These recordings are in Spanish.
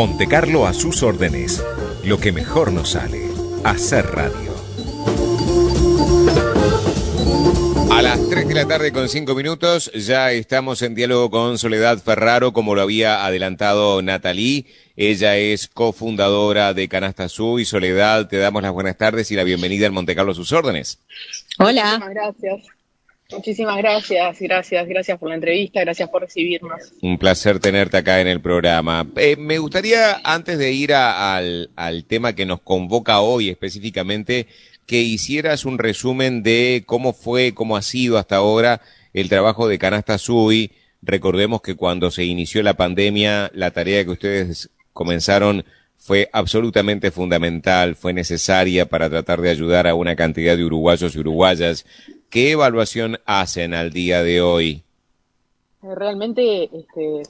Monte Carlo a sus órdenes. Lo que mejor nos sale, hacer radio. A las 3 de la tarde con 5 minutos ya estamos en diálogo con Soledad Ferraro, como lo había adelantado Natalie. Ella es cofundadora de Canasta Azul y Soledad, te damos las buenas tardes y la bienvenida al Monte Carlo a sus órdenes. Hola. Muchísimas gracias. Muchísimas gracias, gracias, gracias por la entrevista, gracias por recibirnos. Un placer tenerte acá en el programa. Eh, me gustaría, antes de ir al, al tema que nos convoca hoy específicamente, que hicieras un resumen de cómo fue, cómo ha sido hasta ahora el trabajo de Canasta Sui. Recordemos que cuando se inició la pandemia, la tarea que ustedes comenzaron fue absolutamente fundamental, fue necesaria para tratar de ayudar a una cantidad de uruguayos y uruguayas. ¿Qué evaluación hacen al día de hoy? Eh, realmente este,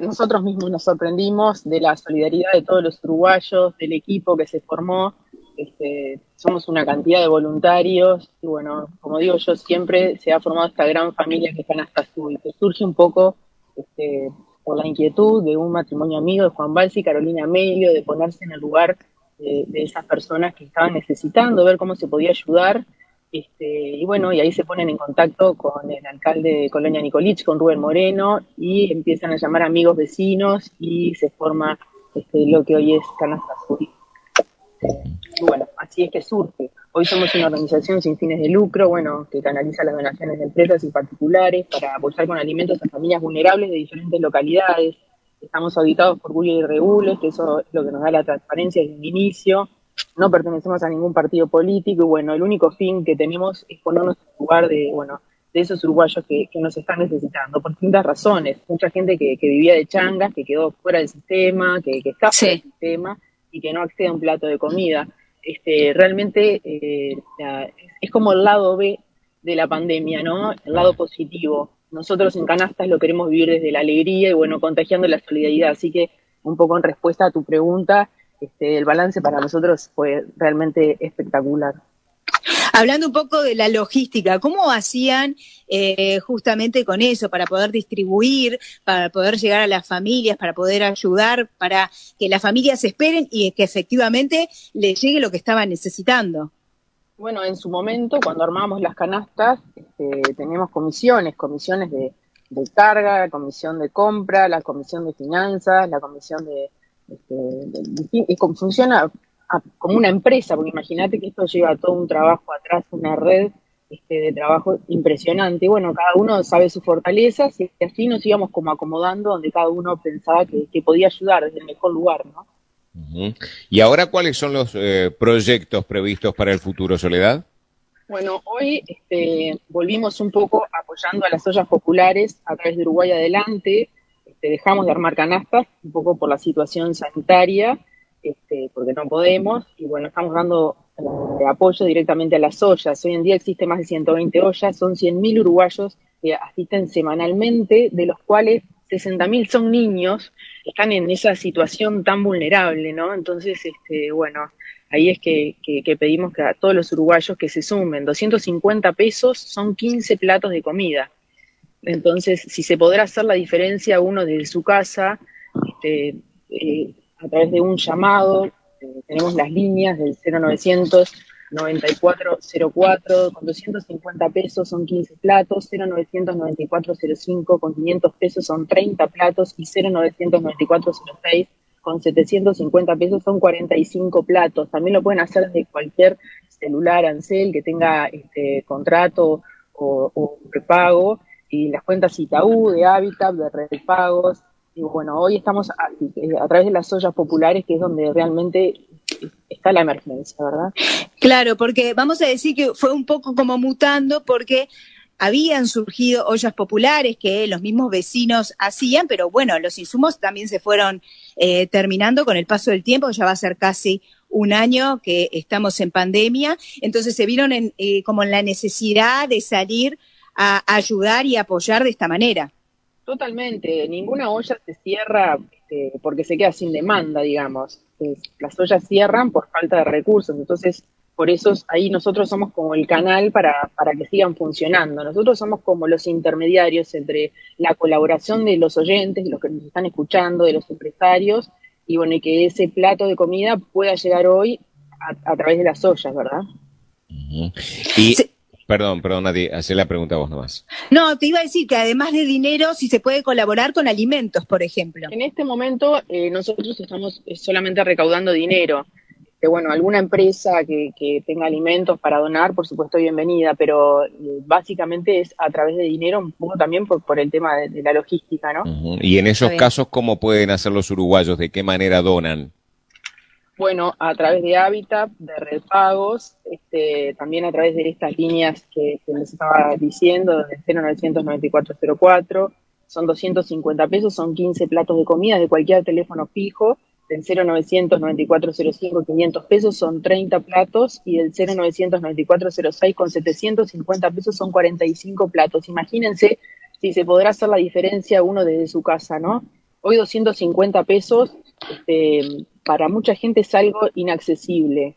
nosotros mismos nos sorprendimos de la solidaridad de todos los uruguayos, del equipo que se formó. Este, somos una cantidad de voluntarios y bueno, como digo yo, siempre se ha formado esta gran familia que están hasta y que surge un poco este, por la inquietud de un matrimonio amigo de Juan Balsi y Carolina Melio, de ponerse en el lugar de esas personas que estaban necesitando, ver cómo se podía ayudar este, y bueno, y ahí se ponen en contacto con el alcalde de Colonia Nicolich, con Rubén Moreno, y empiezan a llamar amigos vecinos y se forma este, lo que hoy es Canasta Azul. Y bueno, así es que surge. Hoy somos una organización sin fines de lucro, bueno, que canaliza las donaciones de empresas y particulares para apoyar con alimentos a familias vulnerables de diferentes localidades. Estamos auditados por Julio y Regules, que eso es lo que nos da la transparencia desde el inicio no pertenecemos a ningún partido político y bueno, el único fin que tenemos es ponernos en lugar de, bueno, de esos uruguayos que, nos están necesitando, por distintas razones. Mucha gente que, vivía de changas, que quedó fuera del sistema, que, está fuera del sistema y que no accede a un plato de comida. Este, realmente eh, es como el lado B de la pandemia, ¿no? El lado positivo. Nosotros en Canastas lo queremos vivir desde la alegría y bueno, contagiando la solidaridad. Así que un poco en respuesta a tu pregunta, este, el balance para nosotros fue realmente espectacular. Hablando un poco de la logística, ¿cómo hacían eh, justamente con eso para poder distribuir, para poder llegar a las familias, para poder ayudar, para que las familias esperen y que efectivamente les llegue lo que estaban necesitando? Bueno, en su momento, cuando armamos las canastas, este, teníamos comisiones, comisiones de, de carga, comisión de compra, la comisión de finanzas, la comisión de, este, y como funciona como una empresa, porque imagínate que esto lleva todo un trabajo atrás, una red este, de trabajo impresionante. Y bueno, cada uno sabe sus fortalezas y así nos íbamos como acomodando donde cada uno pensaba que, podía ayudar desde el mejor lugar, ¿no? ¿Y ahora cuáles son los eh, proyectos previstos para el futuro, Soledad? Bueno, hoy este, volvimos un poco apoyando a las ollas populares a través de Uruguay Adelante, este, dejamos de armar canastas un poco por la situación sanitaria, este, porque no podemos, y bueno, estamos dando eh, apoyo directamente a las ollas. Hoy en día existe más de 120 ollas, son 100.000 uruguayos que asisten semanalmente, de los cuales 60.000 son niños, están en esa situación tan vulnerable, ¿no? Entonces, este, bueno, ahí es que, que, pedimos que a todos los uruguayos que se sumen. 250 pesos son 15 platos de comida. Entonces, si se podrá hacer la diferencia uno desde su casa, este, eh, a través de un llamado, eh, tenemos las líneas del 0900 9404 con 250 pesos son 15 platos, 0900 9405 con 500 pesos son 30 platos y 0900 9406 con 750 pesos son 45 platos. También lo pueden hacer desde cualquier celular Ansel que tenga este contrato o, o prepago y las cuentas Itaú, de Habitat, de Red Pagos. Y bueno, hoy estamos a, través de las ollas populares, que es donde realmente está la emergencia, ¿verdad? Claro, porque vamos a decir que fue un poco como mutando, porque habían surgido ollas populares que los mismos vecinos hacían, pero bueno, los insumos también se fueron eh, terminando con el paso del tiempo, ya va a ser casi un año que estamos en pandemia, entonces se vieron en, eh, como en la necesidad de salir a ayudar y apoyar de esta manera. Totalmente, ninguna olla se cierra este, porque se queda sin demanda, digamos. las ollas cierran por falta de recursos, entonces por eso ahí nosotros somos como el canal para, para que sigan funcionando. Nosotros somos como los intermediarios entre la colaboración de los oyentes, de los que nos están escuchando, de los empresarios y bueno, y que ese plato de comida pueda llegar hoy a, través de las ollas, ¿verdad? Y, perdón, perdón, Nati, hacer la pregunta a vos nomás. No, te iba a decir que además de dinero, si se puede colaborar con alimentos, por ejemplo. En este momento, eh, nosotros estamos eh, solamente recaudando dinero. Que, bueno, alguna empresa que, tenga alimentos para donar, por supuesto, bienvenida, pero eh, básicamente es a través de dinero, un poco también por, por el tema de, la logística, ¿no? Y en esos casos, ¿cómo pueden hacer los uruguayos? ¿De qué manera donan? Bueno, a través de Habitat, de Red Pagos, este, también a través de estas líneas que, les estaba diciendo, de 099404, son 250 pesos, son 15 platos de comida de cualquier teléfono fijo, del 099405 500 pesos son 30 platos y del 099406 con 750 pesos son 45 platos. Imagínense si se podrá hacer la diferencia uno desde su casa, ¿no? Hoy 250 pesos este, para mucha gente es algo inaccesible.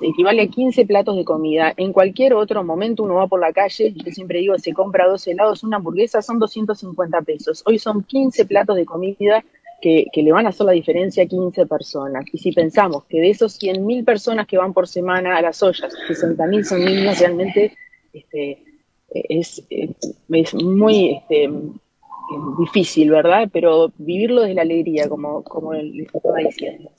Equivale a 15 platos de comida. En cualquier otro momento uno va por la calle, yo siempre digo, se compra dos helados, una hamburguesa, son 250 pesos. Hoy son 15 platos de comida que, le van a hacer la diferencia a 15 personas. Y si pensamos que de esos 100.000 personas que van por semana a las ollas, 60.000 son niños, realmente este, es, es, muy este, difícil, ¿verdad? Pero vivirlo desde la alegría, como, como les estaba diciendo.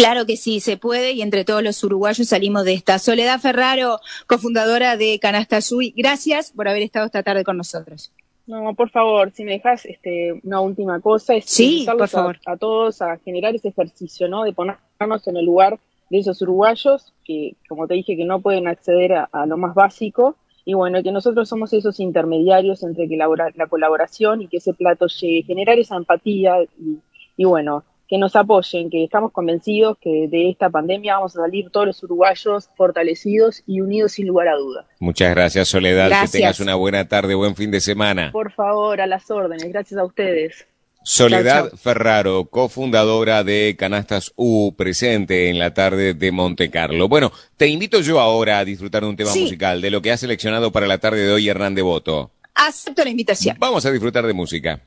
Claro que sí, se puede y entre todos los uruguayos salimos de esta. Soledad Ferraro, cofundadora de Canasta Sui, gracias por haber estado esta tarde con nosotros. No, por favor, si me dejas este, una última cosa, es sí, por favor. A, todos a generar ese ejercicio, ¿no? De ponernos en el lugar de esos uruguayos que, como te dije, que no pueden acceder a, lo más básico. Y bueno, que nosotros somos esos intermediarios entre que la, la colaboración y que ese plato llegue, generar esa empatía y, y bueno, que nos apoyen, que estamos convencidos que de esta pandemia vamos a salir todos los uruguayos fortalecidos y unidos sin lugar a dudas. Muchas gracias, Soledad. Que tengas una buena tarde, buen fin de semana. Por favor, a las órdenes. Gracias a ustedes. Soledad Ferraro, cofundadora de Canastas U, presente en la tarde de Monte Carlo. Bueno, te invito yo ahora a disfrutar de un tema musical, de lo que ha seleccionado para la tarde de hoy Hernán Devoto. Acepto la invitación. Vamos a disfrutar de música.